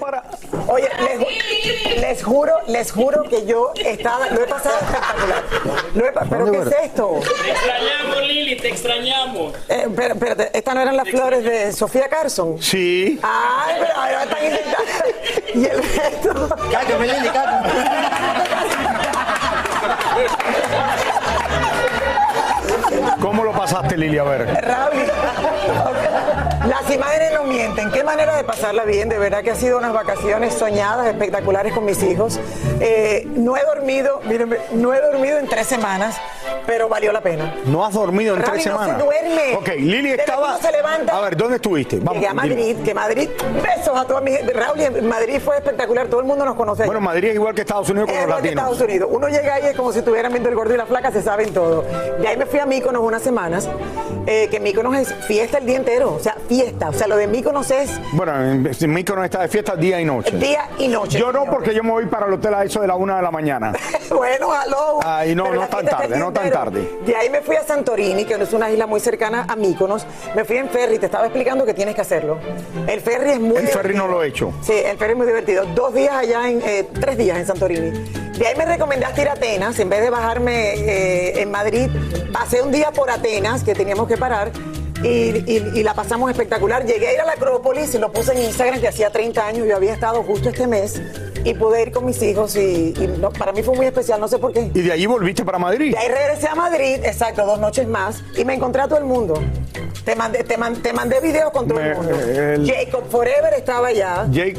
Para... Oye, les, les juro, les juro que yo estaba, lo he pasado espectacular. Lo he pa- ¿Pero qué es esto? Te extrañamos, Lili, te extrañamos. Eh, pero, espérate, ¿estas no eran las flores de Sofía Carson? Sí. Ay, pero ahora están intentando. Y el resto. Cállame, Lili, ¿Cómo lo pasaste, Lili? A ver. Raúl, las imágenes no mienten. Qué manera de pasarla bien. De verdad que ha sido unas vacaciones soñadas, espectaculares con mis hijos. Eh, no he dormido, mírenme, no he dormido en tres semanas, pero valió la pena. ¿No has dormido en Raúl, tres no se semanas? duerme. Ok, Lili estaba... que uno se levanta- A ver, ¿dónde estuviste? Llegué a Madrid, que Madrid, besos a toda mi gente. Raúl, Madrid fue espectacular, todo el mundo nos conoce. Bueno, Madrid es igual que Estados Unidos con Es los igual que latinos. Estados Unidos. Uno llega ahí es como si estuvieran viendo el gordo y la flaca, se saben todo. De ahí me fui a Míconos unas semanas, eh, que Míconos es fiesta el día entero, o sea, fiesta. O sea, lo de Míconos es Bueno, en en Míconos está de fiesta día y noche. día y noche. Yo no, porque yo me voy para el hotel a eso de la una de la mañana. bueno, aló. Ay, no, no tan fiesta tarde, no tan tarde. De ahí me fui a Santorini, que es una isla muy cercana a Míconos. Me fui en ferry, te estaba explicando que tienes que hacerlo. El ferry es muy El ferry no lo he hecho. Sí, el ferry es muy divertido. Dos días allá, en, eh, tres días en Santorini. De ahí me recomendaste ir a Atenas, en vez de bajarme eh, en Madrid, pasé un día por Atenas, que teníamos que parar. Y, y- y la pasamos espectacular. Llegué a ir a la Acrópolis y lo puse en Instagram que hacía 30 años. Yo había estado justo este mes y pude ir con mis hijos y, y no- para mí fue muy especial, no sé por qué. Y de allí volviste para Madrid. De ahí regresé a Madrid, exacto, dos noches más, y me encontré a todo el mundo. Te mandé, te man- te mandé videos con todo Me- el mundo. el- Jacob Forever estaba allá. Jake,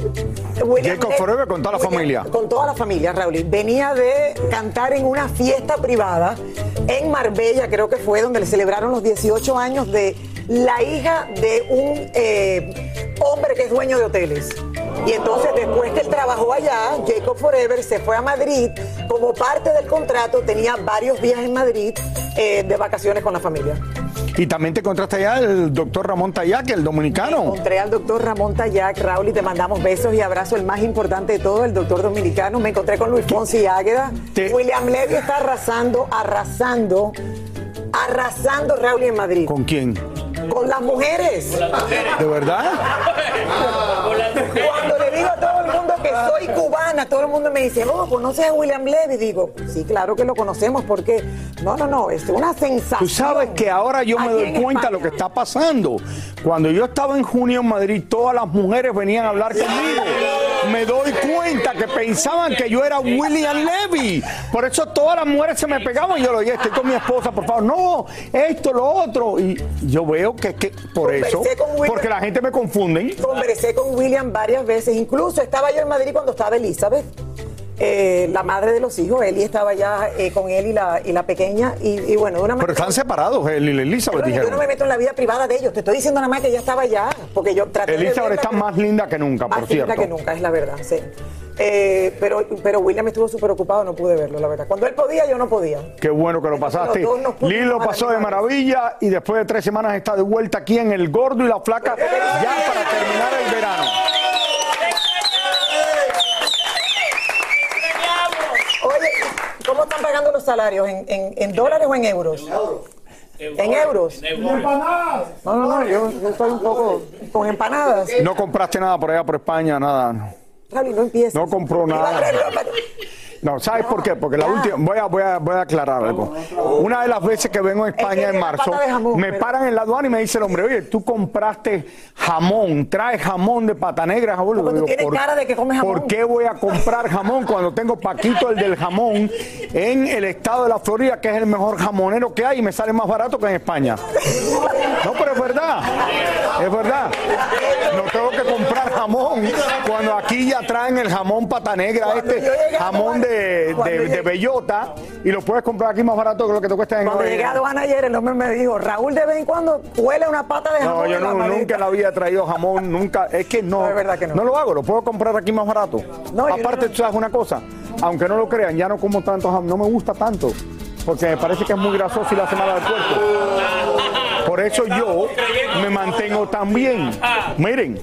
Jacob Forever con toda la William- familia. Con toda la familia, Raúl. Venía de cantar en una fiesta privada en Marbella, creo que fue, donde le celebraron los 18 años de la hija de un eh, hombre que es dueño de hoteles. Y entonces, después que él trabajó allá, Jacob Forever se fue a Madrid. Como parte del contrato, tenía varios días en Madrid eh, de vacaciones con la familia. Y también te encontraste allá el doctor Ramón Tayac, el dominicano. Encontré al doctor Ramón Tayac, Raúl, y te mandamos besos y abrazos. El más importante de todo, el doctor dominicano. Me encontré con Luis Fonsi Águeda. Te- William Levy está arrasando, arrasando, arrasando, Raúl, en Madrid. ¿Con quién? Con las mujeres. ¿De verdad? Cuando le digo a todo el mundo que soy cubana, todo el mundo me dice, oh, ¿conoces a William Levy? Digo, sí, claro que lo conocemos, porque no, no, no, es una sensación. Tú sabes que ahora yo me doy en cuenta de lo que está pasando. Cuando yo estaba en junio en Madrid, todas las mujeres venían a hablar conmigo. Me doy cuenta que pensaban que yo era William Levy. Por eso todas las mujeres se me pegaban y yo le oye, estoy con mi esposa, por favor. No, esto, lo otro. Y yo veo que, que por Conversé eso, porque la gente me confunde. Conversé con William varias veces, incluso estaba yo en Madrid cuando estaba Elizabeth. eh, la madre de los hijos. Eli estaba allá eh, con él y la, y la pequeña. Y, y bueno, de una Pero están separados, él y Elizabeth yo no me meto en la vida privada de ellos. Te estoy diciendo nada más que ella estaba allá. Porque yo traté Elizabeth está más linda que nunca, por más linda cierto. que nunca, es la verdad, sí. Eh, pero, pero William estuvo súper ocupado, no pude verlo, la verdad. Cuando él podía, yo no podía. Qué bueno que lo pasaste. los dos nos pusimos Lili lo pasó de maravilla y después de tres semanas está de vuelta aquí en El Gordo y la Flaca ya para terminar el verano. Oye, ¿cómo están pagando los salarios? ¿En, en- en dólares o en euros? ¿En euros? No, no, no, yo, yo estoy un poco con empanadas. No compraste nada por allá por España, nada. Raúl, no empieces. No compró nada. No, ¿sabes por qué? Porque la última, voy a, voy, a, voy a aclarar algo. Una de las veces que vengo a España en marzo, jamón, me pero- paran en la aduana y me dice el hombre, oye, tú compraste jamón, traes jamón de pata negra, jamón. Tú cara de que comes jamón. ¿Por qué voy a comprar jamón cuando tengo Paquito, el del jamón, en el estado de la Florida, que es el mejor jamonero que hay y me sale más barato que en España? No, pero es verdad, es verdad. No tengo que comprar jamón cuando aquí ya traen el jamón pata negra, Cuando este jamón de, de- bellota y lo puedes comprar aquí más barato que lo que te cuesta en Cuando llegué a aduana ayer, el hombre me dijo, Raúl, de vez en cuando huele una pata de jamón. No, yo la no- maleta". nunca vida he traído jamón, nunca. Es que no. No, es verdad que no. lo hago, lo puedo comprar aquí más barato. No, Aparte, no- tú sabes una cosa, aunque no lo crean, ya no como tanto jamón, no me gusta tanto, porque me parece que es muy grasoso y la mal al cuerpo. Por eso yo me mantengo tan bien. Miren,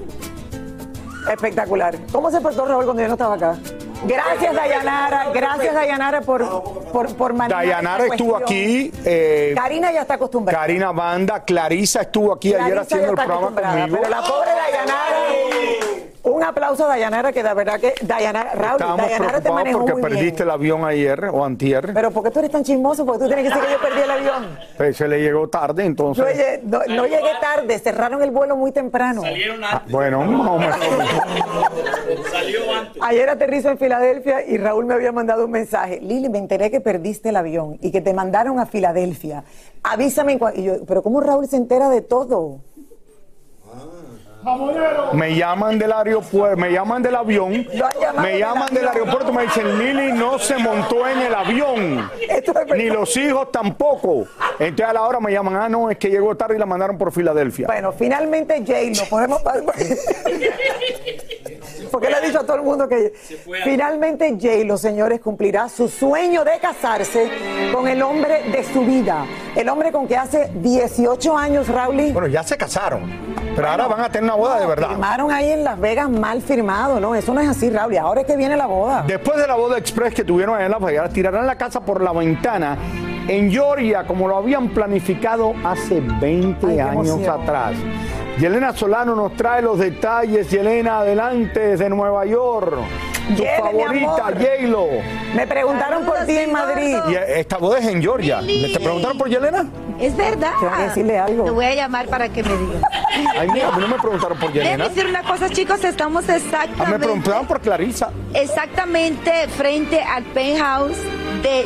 Espectacular. ¿Cómo se portó Raúl cuando yo no estaba acá? Gracias, Dayanara. Gracias, Dayanara, por, por, por manejar Dayanara esta estuvo aquí. eh, Karina ya está acostumbrada. Karina Banda, Clarisa estuvo aquí ayer haciendo el programa conmigo. Pero la pobre Dayanara. Un aplauso a Dayanara, que de verdad que Dayanara, Raúl, Estábamos Dayanara te manejó porque muy perdiste bien. el avión ayer o antier. Pero ¿por qué tú eres tan chismoso? Porque tú tienes que decir que yo perdí el avión. Pues se le llegó tarde, entonces. No, no llegué tarde, cerraron el vuelo muy temprano. Salieron Ah, antes. bueno, más o menos. Salió antes. Ayer aterrizo en Filadelfia y Raúl me había mandado un mensaje. Lili, me enteré que perdiste el avión y que te mandaron a Filadelfia. Avísame. en cua-". Y yo, pero ¿cómo Raúl se entera de todo? Me llaman del aeropuerto, me llaman del avión, me llaman del aeropuerto, me dicen, Lili no se montó en el avión, ni los hijos tampoco. Entonces a la hora me llaman, ah, no, es que llegó tarde y la mandaron por Filadelfia. Bueno, finalmente Jay, lo podemos. Porque le he dicho a todo el mundo que finalmente Jay, los señores, cumplirá su sueño de casarse con el hombre de su vida. El hombre con que hace 18 años, Raúl. Bueno, ya se casaron, pero ahora van a tener una boda de verdad. Firmaron ahí en Las Vegas mal firmado, ¿no? Eso no es así, Raúl. Ahora es que viene la boda. Después de la boda express que tuvieron allá en Las Vegas, tirarán la casa por la ventana en Georgia, como lo habían planificado hace 20 Ay, qué años emoción. atrás. Yelena Solano nos trae los detalles. Yelena, adelante desde Nueva York. Tu Yele, favorita. J-Lo. Me preguntaron por ti en Madrid. Y esta boda es en Georgia. ¿Te preguntaron por Yelena? Es verdad. Tengo que decirle algo. Te voy a llamar para que me digas. Ay, mira, a mí no me preguntaron por Déjame Yelena. decir una cosa, chicos. Estamos A mí me exactamente, preguntaron por Clarisa. exactamente frente al penthouse de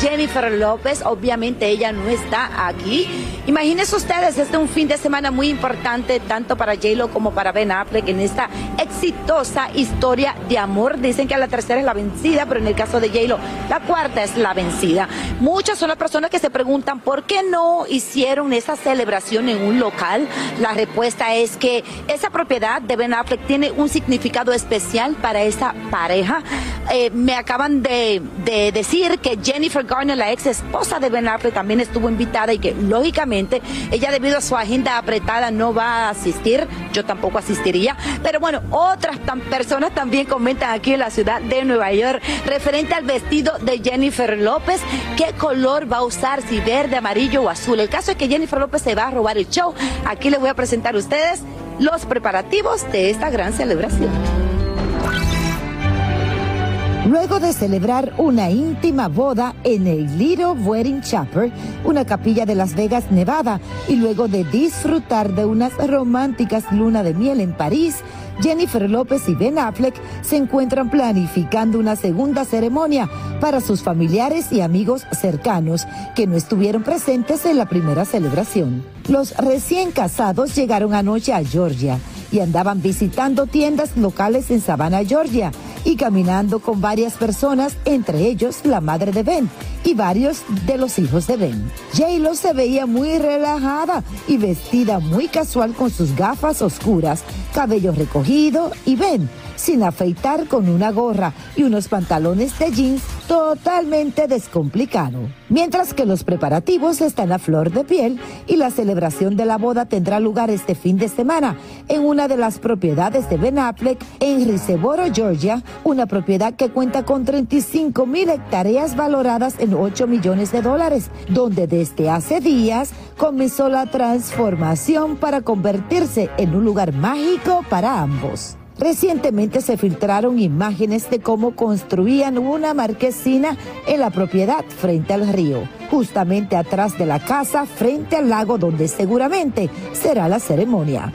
Jennifer López. Obviamente ella no está aquí. Imagínense ustedes, este es un fin de semana muy importante tanto para J-Lo como para Ben Affleck en esta exitosa historia de amor. Dicen que la tercera es la vencida, pero en el caso de J-Lo, la cuarta es la vencida. Muchas son las personas que se preguntan por qué no hicieron esa celebración en un local. La respuesta es que esa propiedad de Ben Affleck tiene un significado especial para esa pareja. Eh, me acaban de, de decir que Jennifer Garner, la ex esposa de Ben Affleck, también estuvo invitada y que lógicamente ella debido a su agenda apretada no va a asistir. Yo tampoco asistiría. Pero bueno, otras personas también comentan aquí en la ciudad de Nueva York referente al vestido de Jennifer López. ¿Qué color va a usar? Si verde, amarillo o azul. El caso es que Jennifer López se va a robar el show. Aquí les voy a presentar a ustedes los preparativos de esta gran celebración. Luego de celebrar una íntima boda en el Little Wedding Chapel, una capilla de Las Vegas, Nevada, y luego de disfrutar de unas románticas luna de miel en París, Jennifer López y Ben Affleck se encuentran planificando una segunda ceremonia para sus familiares y amigos cercanos que no estuvieron presentes en la primera celebración. Los recién casados llegaron anoche a Georgia y andaban visitando tiendas locales en Savannah, Georgia. Y caminando con varias personas, entre ellos la madre de Ben y varios de los hijos de Ben. J-Lo se veía muy relajada y vestida muy casual con sus gafas oscuras, cabello recogido y Ben sin afeitar con una gorra y unos pantalones de jeans totalmente descomplicado. Mientras que los preparativos están a flor de piel y la celebración de la boda tendrá lugar este fin de semana en una de las propiedades de Ben Affleck en Riseboro, Georgia, una propiedad que cuenta con 35 mil hectáreas valoradas en 8 millones de dólares, donde desde hace días comenzó la transformación para convertirse en un lugar mágico para ambos. Recientemente se filtraron imágenes de cómo construían una marquesina en la propiedad frente al río, justamente atrás de la casa, frente al lago donde seguramente será la ceremonia.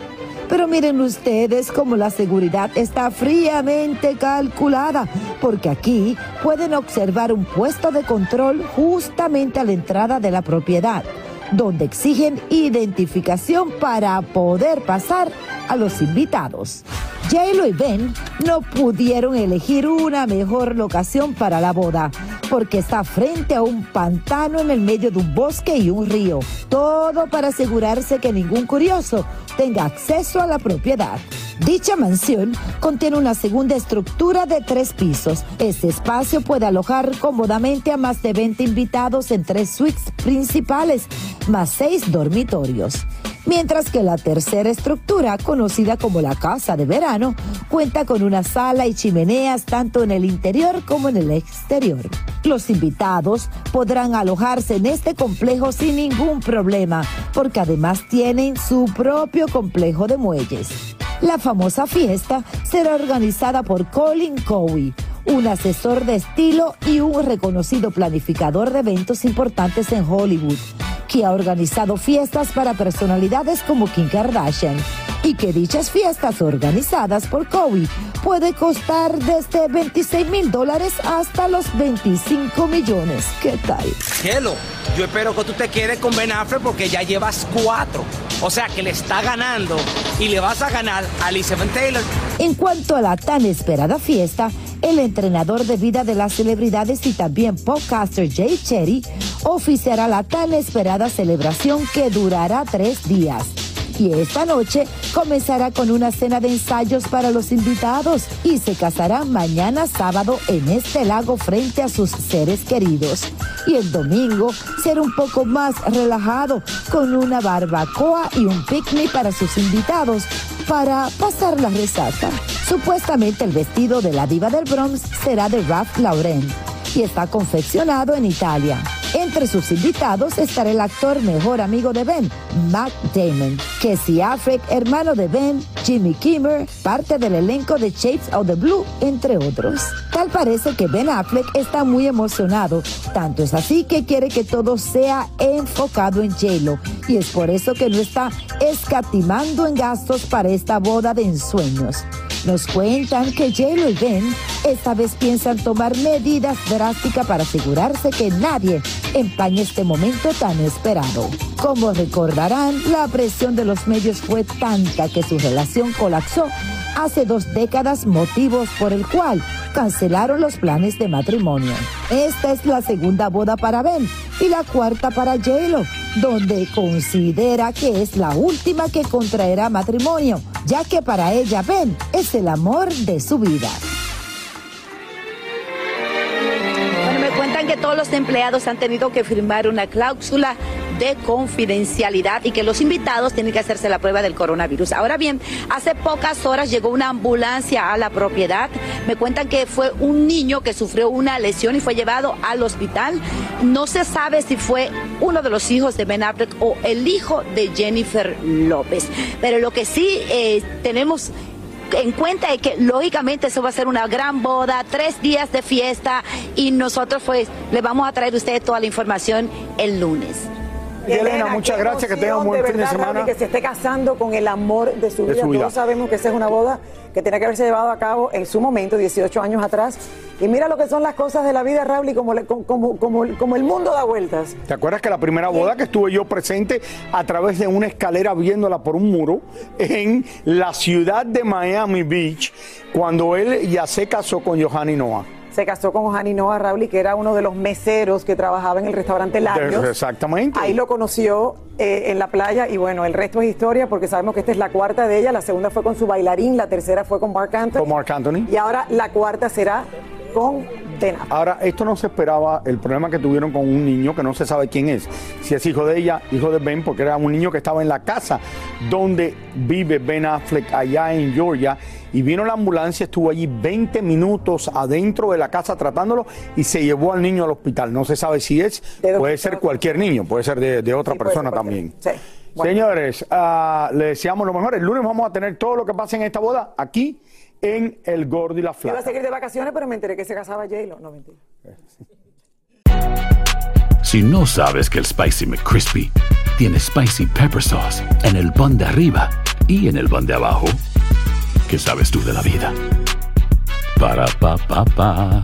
Pero miren ustedes cómo la seguridad está fríamente calculada, porque aquí pueden observar un puesto de control justamente a la entrada de la propiedad, donde exigen identificación para poder pasar a los invitados. J y Ben no pudieron elegir una mejor locación para la boda, porque está frente a un pantano en el medio de un bosque y un río. Todo para asegurarse que ningún curioso tenga acceso a la propiedad. Dicha mansión contiene una segunda estructura de tres pisos. Este espacio puede alojar cómodamente a más de 20 invitados en tres suites principales, más seis dormitorios mientras que la tercera estructura, conocida como la casa de verano, cuenta con una sala y chimeneas tanto en el interior como en el exterior. Los invitados podrán alojarse en este complejo sin ningún problema, porque además tienen su propio complejo de muelles. La famosa fiesta será organizada por Colin Cowie, un asesor de estilo y un reconocido planificador de eventos importantes en Hollywood que ha organizado fiestas para personalidades como Kim Kardashian y que dichas fiestas organizadas por Kobe puede costar desde 26 mil dólares hasta los 25 millones. ¿Qué tal? Hello, yo espero que tú te quedes con Ben Affleck porque ya llevas cuatro. O sea que le está ganando y le vas a ganar a Elizabeth Taylor. En cuanto a la tan esperada fiesta, el entrenador de vida de las celebridades y también podcaster Jay Cherry oficiará la tan esperada celebración que durará tres días y esta noche comenzará con una cena de ensayos para los invitados y se casarán mañana sábado en este lago frente a sus seres queridos. Y el domingo será un poco más relajado con una barbacoa y un picnic para sus invitados para pasar la resaca. Supuestamente el vestido de la diva del Bronx será de Ralph Lauren y está confeccionado en Italia. Entre sus invitados estará el actor mejor amigo de Ben, Matt Damon, Casey Affleck, hermano de Ben, Jimmy Kimmer, parte del elenco de Shapes of the Blue, entre otros. Tal parece que Ben Affleck está muy emocionado, tanto es así que quiere que todo sea enfocado en J-Lo, y es por eso que no está escatimando en gastos para esta boda de ensueños. Nos cuentan que j y Ben esta vez piensan tomar medidas drásticas para asegurarse que nadie empañe este momento tan esperado. Como recordarán, la presión de los medios fue tanta que su relación colapsó hace dos décadas, motivos por el cual cancelaron los planes de matrimonio. Esta es la segunda boda para Ben y la cuarta para j donde considera que es la última que contraerá matrimonio, ya que para ella Ben es el amor de su vida. Bueno, me cuentan que todos los empleados han tenido que firmar una cláusula de confidencialidad y que los invitados tienen que hacerse la prueba del coronavirus. Ahora bien, hace pocas horas llegó una ambulancia a la propiedad. Me cuentan que fue un niño que sufrió una lesión y fue llevado al hospital. No se sabe si fue uno de los hijos de Ben Affleck o el hijo de Jennifer López. Pero lo que sí eh, tenemos en cuenta es que lógicamente eso va a ser una gran boda, tres días de fiesta y nosotros pues le vamos a traer a ustedes toda la información el lunes. Elena, muchas gracias, que tengan un buen fin de semana. Que se esté casando con el amor de su De vida. su vida. Todos sabemos que esa es una boda que tenía que haberse llevado a cabo en su momento, 18 años atrás. Y mira lo que son las cosas de la vida, Raúl, y como- como el mundo da vueltas. ¿Te acuerdas que la primera boda que estuve yo presente a través de una escalera viéndola por un muro en la ciudad de Miami Beach, cuando él ya se casó con Johanny Noah? Se casó con Johanny Noah Raúl, que era uno de los meseros que trabajaba en el restaurante Labios. Exactamente. Ahí lo conoció eh, en la playa y bueno, el resto es historia porque sabemos que esta es la cuarta de ella, la segunda fue con su bailarín, la tercera fue con Mark Anthony. Con Marc Anthony. Y ahora la cuarta será con Ahora, esto no se esperaba, el problema que tuvieron con un niño que no se sabe quién es. Si es hijo de ella, hijo de Ben, porque era un niño que estaba en la casa donde vive Ben Affleck allá en Georgia. Y vino la ambulancia, estuvo allí 20 minutos adentro de la casa tratándolo y se llevó al niño al hospital. No se sabe si es, puede ser cualquier niño, puede ser de, de otra Sí, persona también. Sí. Bueno. Señores, ah, le deseamos lo mejor. El lunes vamos a tener todo lo que pasa en esta boda aquí en El Gordo y la Iba a Flaca. seguir de vacaciones, pero me enteré que se casaba J-Lo. No, mentira. Si no sabes que el Spicy McCrispy tiene Spicy Pepper Sauce en el pan de arriba y en el pan de abajo, ¿qué sabes tú de la vida? Para, pa, pa, pa.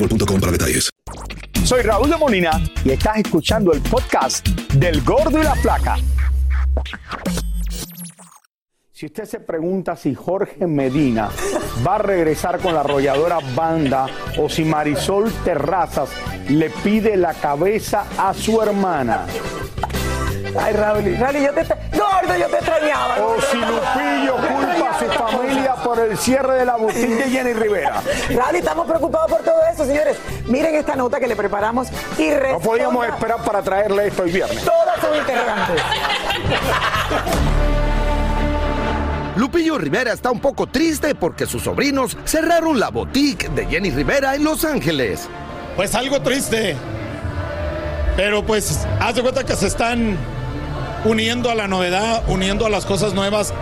Soy Raúl de Molina y estás escuchando el podcast del Gordo y la Flaca. Si usted se pregunta si Jorge Medina va a regresar con la arrolladora banda o si Marisol Terrazas le pide la cabeza a su hermana. Ay, Raúl, Raúl, yo te... Gordo, yo te extrañaba. O si Lupillo culpa a su familia por el cierre de la boutique de Jenny Rivera. Raúl, estamos preocupados por todo eso, señores. Miren esta nota que le preparamos y No podíamos esperar para traerle esto el viernes. todas sus interrogantes. Lupillo Rivera está un poco triste porque sus sobrinos cerraron la boutique de Jenny Rivera en Los Ángeles. Pues algo triste. Pero pues haz de cuenta que se están uniendo a la novedad, uniendo a las cosas nuevas,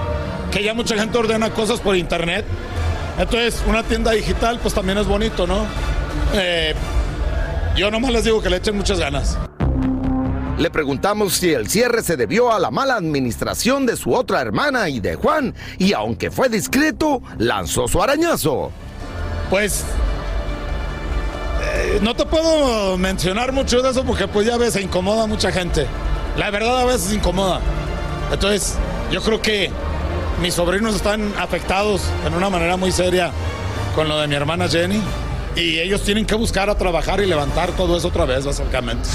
que ya mucha gente ordena cosas por internet. Entonces, una tienda digital pues también es bonito, ¿no? Eh, yo nomás les digo que le echen muchas ganas. Le preguntamos si el cierre se debió a la mala administración de su otra hermana y de Juan, y aunque fue discreto, lanzó su arañazo. Pues eh, no te puedo mencionar mucho de eso porque pues ya ves, se incomoda a mucha gente. La verdad a veces incomoda. Entonces, yo creo que mis sobrinos están afectados en una manera muy seria con lo de mi hermana Jenny. Y ellos tienen que buscar a trabajar y levantar todo eso otra vez, básicamente.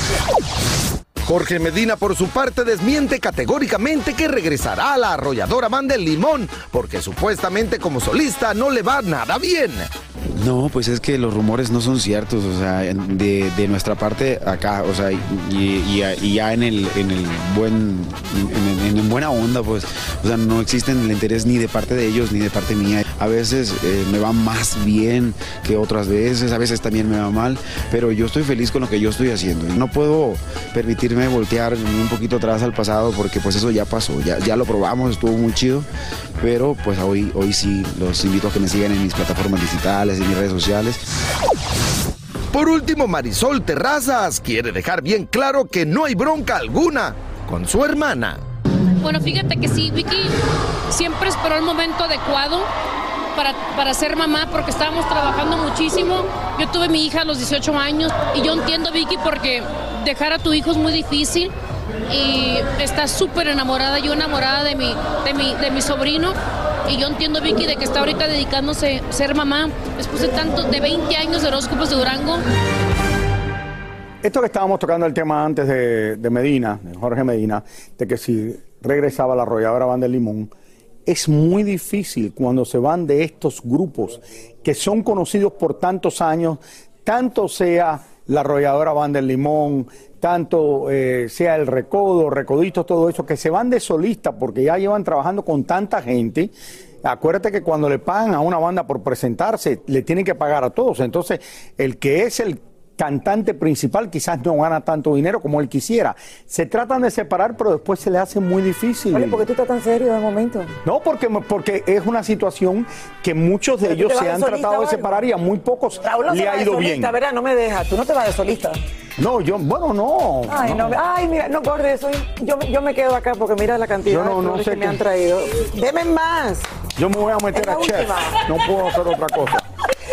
Jorge Medina, por su parte, desmiente categóricamente que regresará a la arrolladora banda Limón, porque supuestamente como solista no le va nada bien. No, pues es que los rumores no son ciertos, o sea, de, nuestra parte acá, o sea, y, ya en el, en el buen, en, en- en buena onda, pues, o sea, no existen el interés ni de parte de ellos ni de parte mía. A veces eh, me va más bien que otras veces, a veces también me va mal, pero yo estoy feliz con lo que yo estoy haciendo. No puedo permitirme voltear un poquito atrás al pasado porque pues eso ya pasó, ya, ya lo probamos, estuvo muy chido, pero pues hoy, hoy sí los invito a que me sigan en mis plataformas digitales, en mis redes sociales. Por último, Marisol Terrazas quiere dejar bien claro que no hay bronca alguna con su hermana. Bueno, fíjate que sí, Vicky siempre esperó el momento adecuado para, para ser mamá porque estábamos trabajando muchísimo. Yo tuve mi hija a los 18 años y yo entiendo, Vicky, porque dejar a tu hijo es muy difícil y está súper enamorada, yo enamorada de mi, de, mi, de mi sobrino. Y yo entiendo, Vicky, de que está ahorita dedicándose a ser mamá después de tanto, de 20 años de horóscopos de Durango. Esto que estábamos tocando el tema antes de, de Medina, de Jorge Medina, de que si regresaba la arrolladora Banda del Limón, es muy difícil cuando se van de estos grupos que son conocidos por tantos años, tanto sea la arrolladora Banda del Limón, tanto eh, sea el Recodo, Recoditos, todo eso, que se van de solista porque ya llevan trabajando con tanta gente. Acuérdate que cuando le pagan a una banda por presentarse, le tienen que pagar a todos. Entonces, el que es el cantante principal quizás no gana tanto dinero como él quisiera. Se tratan de separar, pero después se le hace muy difícil. Oye, ¿por qué tú estás tan serio de momento? No, porque, porque es una situación que muchos de ellos se han tratado de separar y a muy pocos Raúl no le ha ido solista, bien. ¿verdad? No me dejas, tú no te vas de solista. No, yo, bueno, no. Ay, no, ay, mira, no corre eso. Yo, yo me quedo acá porque mira la cantidad no- de no sé que me han traído. Deme más. Yo me voy a meter a chef. última. No puedo hacer otra cosa.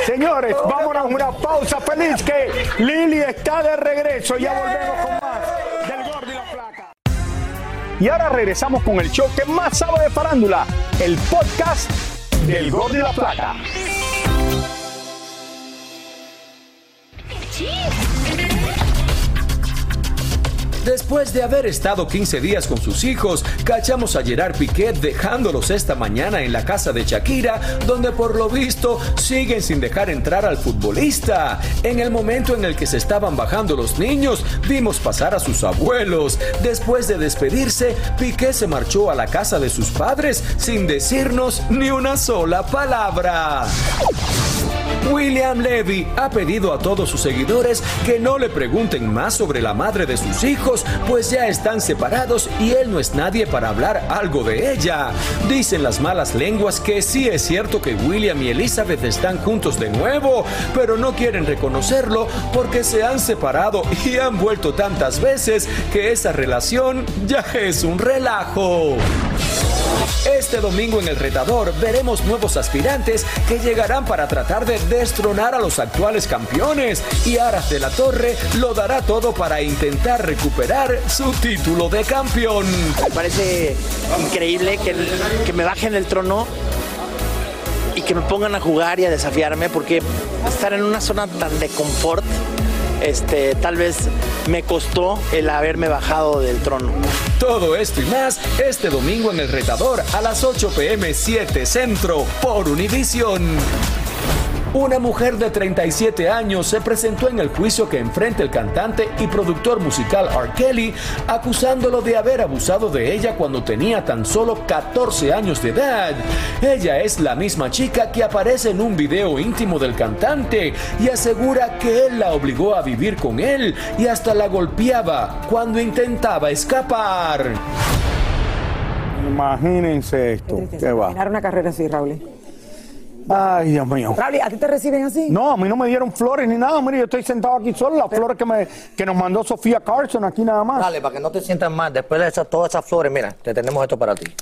Señores, vámonos a una pausa feliz que Lili está de regreso. Ya volvemos con más del Gordo y la Flaca. Y ahora regresamos con el show que más sabe de farándula, el podcast del Gordo y la Flaca. Después de haber estado 15 días con sus hijos, cachamos a Gerard Piquet dejándolos esta mañana en la casa de Shakira, donde por lo visto siguen sin dejar entrar al futbolista. En el momento en el que se estaban bajando los niños, vimos pasar a sus abuelos. Después de despedirse, Piquet se marchó a la casa de sus padres sin decirnos ni una sola palabra. William Levy ha pedido a todos sus seguidores que no le pregunten más sobre la madre de sus hijos, pues ya están separados y él no es nadie para hablar algo de ella. Dicen las malas lenguas que sí es cierto que William y Elizabeth están juntos de nuevo, pero no quieren reconocerlo porque se han separado y han vuelto tantas veces que esa relación ya es un relajo. Este domingo en el retador veremos nuevos aspirantes que llegarán para tratar de destronar a los actuales campeones y Aras de la Torre lo dará todo para intentar recuperar su título de campeón. Me parece increíble que, que me bajen el trono y que me pongan a jugar y a desafiarme porque estar en una zona tan de confort este, tal vez me costó el haberme bajado del trono. Todo esto y más este domingo en el retador a las 8 pm 7 Centro por Univision. Una mujer de 37 años se presentó en el juicio que enfrenta el cantante y productor musical R. Kelly, acusándolo de haber abusado de ella cuando tenía tan solo 14 años de edad. Ella es la misma chica que aparece en un video íntimo del cantante y asegura que él la obligó a vivir con él y hasta la golpeaba cuando intentaba escapar. Imagínense esto. ¿Qué va? Una carrera así, Raúl. Ay, Dios mío. Raúl, ¿a ti te reciben así? No, a mí no me dieron flores ni nada. Mire, yo estoy sentado aquí solo. Las flores que, me, que nos mandó Sofía Carson aquí nada más. Dale, para que no te sientas mal. Después de esas, todas esas flores, mira, te tenemos esto para ti.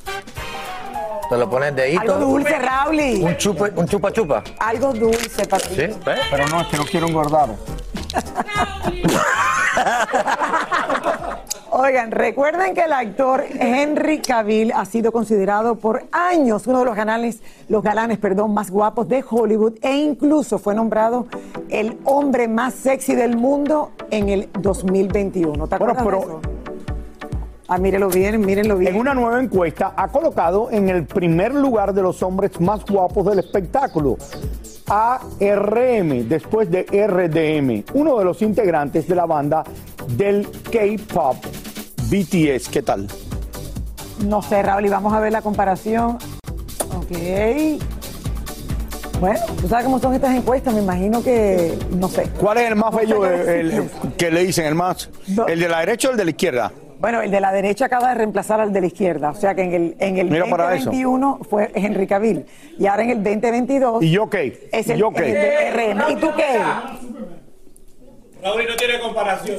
Te lo pones de Algo dulce, Raúl. Un chupa, un chupa chupa. Algo dulce para ti. ¿Sí? ¿Ves? Pero no, es que no quiero engordar. Oigan, recuerden que el actor Henry Cavill ha sido considerado por años uno de los galanes, los galanes, perdón, más guapos de Hollywood e incluso fue nombrado el hombre más sexy del mundo en el 2021. ¿Te Bueno, acuerdas pero- de eso? Ah, mírenlo bien, mírenlo bien. En una nueva encuesta ha colocado en el primer lugar de los hombres más guapos del espectáculo. ARM, después de RDM, uno de los integrantes de la banda del K-pop BTS. ¿Qué tal? No sé, Raúl, y vamos a ver la comparación. Ok. Bueno, tú sabes cómo son estas encuestas, me imagino que, no sé. ¿Cuál es el más No bello el- el- que le dicen? ¿El más? ¿El de la derecha o el de la izquierda? Bueno, el de la derecha acaba de reemplazar al de la izquierda. O sea que en el, en el Mira para eso. 2021 fue Henry Cavill. Y ahora en el 2022 ¿Y yo qué? es ¿Y el, yo qué? el de RM. ¿Y tú qué? Raúl no tiene comparación.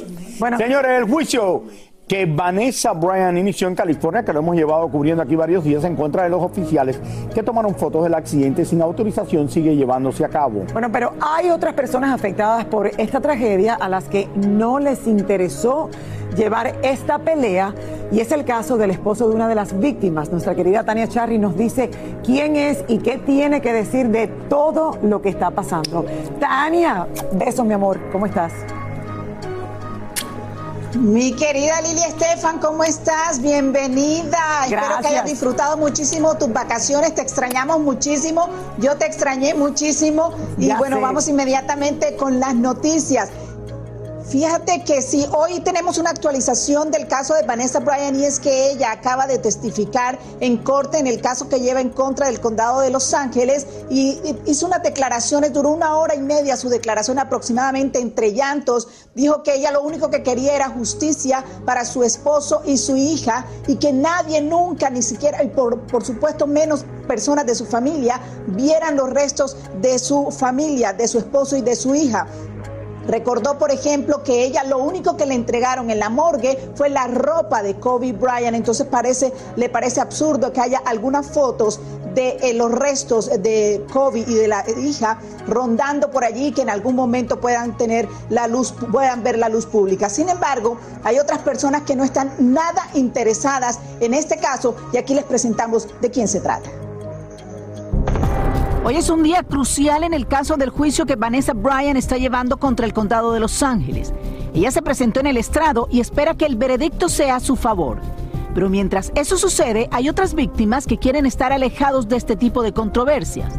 Señores, el juicio que Vanessa Bryan inició en California, que lo hemos llevado cubriendo aquí varios días en contra de los oficiales que tomaron fotos del accidente sin autorización, sigue llevándose a cabo. Bueno, pero hay otras personas afectadas por esta tragedia a las que no les interesó llevar esta pelea y es el caso del esposo de una de las víctimas. Nuestra querida Tania Charry nos dice quién es y qué tiene que decir de todo lo que está pasando. Tania, besos mi amor, ¿cómo estás? Mi querida Lili Estefan, ¿cómo estás? Bienvenida. Espero que Gracias. hayas disfrutado muchísimo tus vacaciones. Te extrañamos muchísimo. Yo te extrañé muchísimo. Y Ya bueno, sé. vamos inmediatamente con las noticias. Fíjate que sí, hoy tenemos una actualización del caso de Vanessa Bryan y es que ella acaba de testificar en corte en el caso que lleva en contra del condado de Los Ángeles y hizo unas declaraciones, duró una hora y media su declaración aproximadamente entre llantos. Dijo que ella lo único que quería era justicia para su esposo y su hija y que nadie nunca, ni siquiera, y por, por supuesto menos personas de su familia, vieran los restos de su familia, de su esposo y de su hija. Recordó, por ejemplo, que ella lo único que le entregaron en la morgue fue la ropa de Kobe Bryant. Entonces parece, le parece absurdo que haya algunas fotos de eh, los restos de Kobe y de la hija rondando por allí que en algún momento puedan tener la luz, puedan ver la luz pública. Sin embargo, hay otras personas que no están nada interesadas en este caso y aquí les presentamos de quién se trata. Hoy es un día crucial en el caso del juicio que Vanessa Bryan está llevando contra el condado de Los Ángeles. Ella se presentó en el estrado y espera que el veredicto sea a su favor. Pero mientras eso sucede, hay otras víctimas que quieren estar alejados de este tipo de controversias.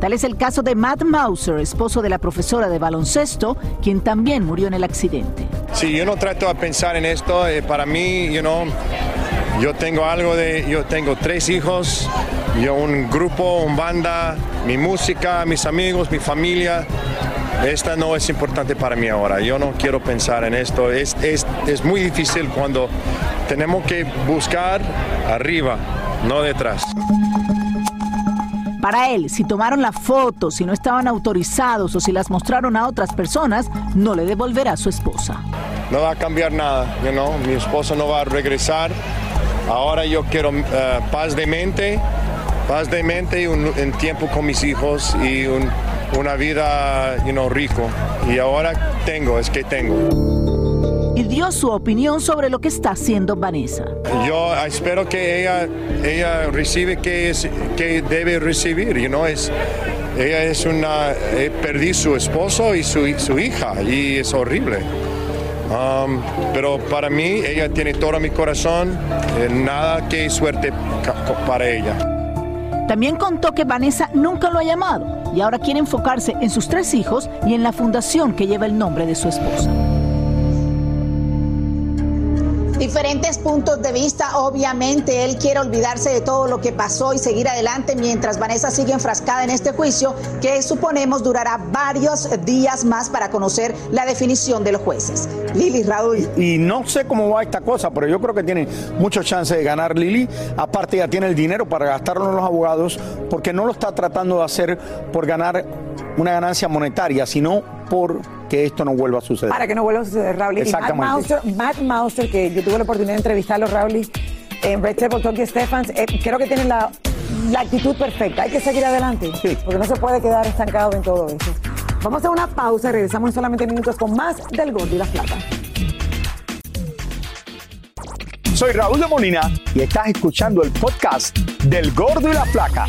Tal es el caso de Matt Mauser, esposo de la profesora de baloncesto, quien también murió en el accidente. Sí, yo no trato de pensar en esto. eh, para mí, you know, yo tengo algo de, yo tengo tres hijos, yo un grupo, un banda, mi música, mis amigos, mi familia. Esta no es importante para mí ahora. Yo no quiero pensar en esto. Es, es, es muy difícil cuando tenemos que buscar arriba, no detrás. Para él, si tomaron la foto, si no estaban autorizados o si las mostraron a otras personas, no le devolverá a su esposa. No va a cambiar nada, you know? mi esposo no va a regresar. Ahora yo quiero eh, paz de mente, paz de mente y un, un tiempo con mis hijos y un- una vida you know, rico. Y ahora tengo, es que tengo. Y dio su opinión sobre lo que está haciendo Vanessa. Yo espero que ella, ella recibe que, es, que debe recibir, you know, es, ella es una, eh, perdí su esposo y su, su hija y es horrible. Um, pero para mí ella tiene todo mi corazón, eh, nada que suerte para ella. También contó que Vanessa nunca lo ha llamado y ahora quiere enfocarse en sus tres hijos y en la fundación que lleva el nombre de su esposa. Diferentes puntos de vista, obviamente él quiere olvidarse de todo lo que pasó y seguir adelante mientras Vanessa sigue enfrascada en este juicio que suponemos durará varios días más para conocer la definición de los jueces. Lili Raúl. Y no sé cómo va esta cosa, pero yo creo que tiene muchas chances de ganar Lili. Aparte, ya tiene el dinero para gastarlo en los abogados, porque no lo está tratando de hacer por ganar una ganancia monetaria, sino por que esto no vuelva a suceder. Para que no vuelva a suceder, Raúl. Y Matt Exactamente. Mauser, Matt Mauser, que yo tuve la oportunidad de entrevistarlo, Raúl, en Red Table Talk y Stephens, eh, creo que tiene la, la actitud perfecta. Hay que seguir adelante, porque no se puede quedar estancado en todo eso. Vamos a hacer una pausa y regresamos en solamente minutos con más del Gordo y la Plata. Soy Raúl de Molina y estás escuchando el podcast del Gordo y la Placa.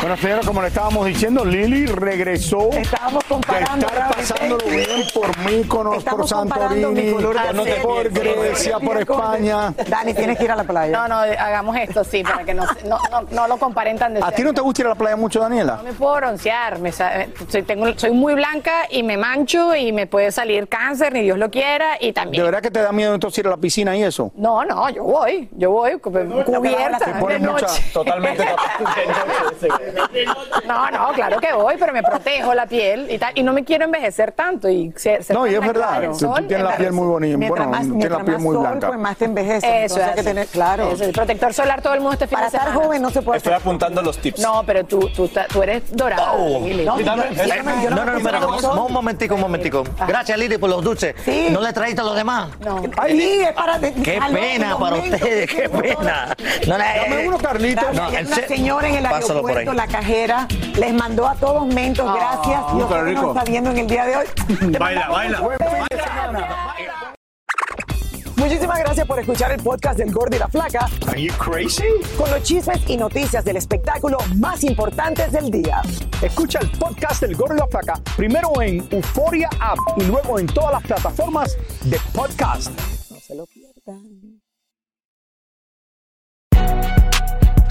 Bueno, señora, como le estábamos diciendo, Lili regresó. Estábamos comparando, de estar pasándolo bien por por Estamos comparando mi Santorini, de por Grecia, por España. Dani, tienes que ir a la playa. No, no, hagamos esto, sí, para que no, no, no, no lo comparen tan de ¿A ti no te gusta ir a la playa mucho, Daniela? No me puedo broncear, me sa- soy, tengo, soy muy blanca y me mancho y me puede salir cáncer, ni Dios lo quiera, y ¿De también... verdad que te da miedo entonces ir a la piscina y eso? No, no, yo voy, yo voy cu- cubierta Te pones de mucha- noche. No, no, claro que voy, pero me protejo la piel y tal, y no me quiero envejecer tanto y ser, ser No, y es verdad. tú tienes la piel muy bonita. Bueno, más- tienes la piel más muy sol, blanca. pues más te envejeces. Eso es que tener, claro. Eso, el protector solar todo el mundo este fin Para de estar semana. joven no se puede Estoy apuntando los tips. No, pero tú, tú, tú eres dorado. Lili. No, no, no, un momentico, un momentico. Gracias, Lili, por los dulces. ¿No le trajiste a los demás? No. Ay, es para Qué pena para ustedes, qué pena. No, le- Dame uno, Carlitos. No, Ayer en una se- señora en el aeropuerto. La cajera, les mandó a todos mentos. Gracias. Uh, Dios qué que nos está viendo en el día de hoy. Baila, baila. Muchísimas gracias por escuchar el podcast del Gordo y la Flaca. Are you crazy? Con los chismes y noticias del espectáculo más importantes del día. Escucha el podcast del Gordo y la Placa primero en Euforia App y luego en todas las plataformas de podcast. No se lo pierdan.